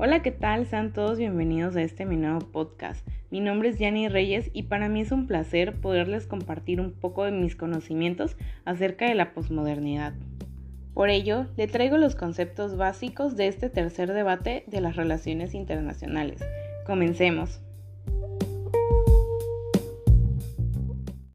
Hola, ¿qué tal? Sean todos bienvenidos a este mi nuevo podcast. Mi nombre es Yanni Reyes y para mí es un placer poderles compartir un poco de mis conocimientos acerca de la posmodernidad. Por ello, le traigo los conceptos básicos de este tercer debate de las relaciones internacionales. Comencemos.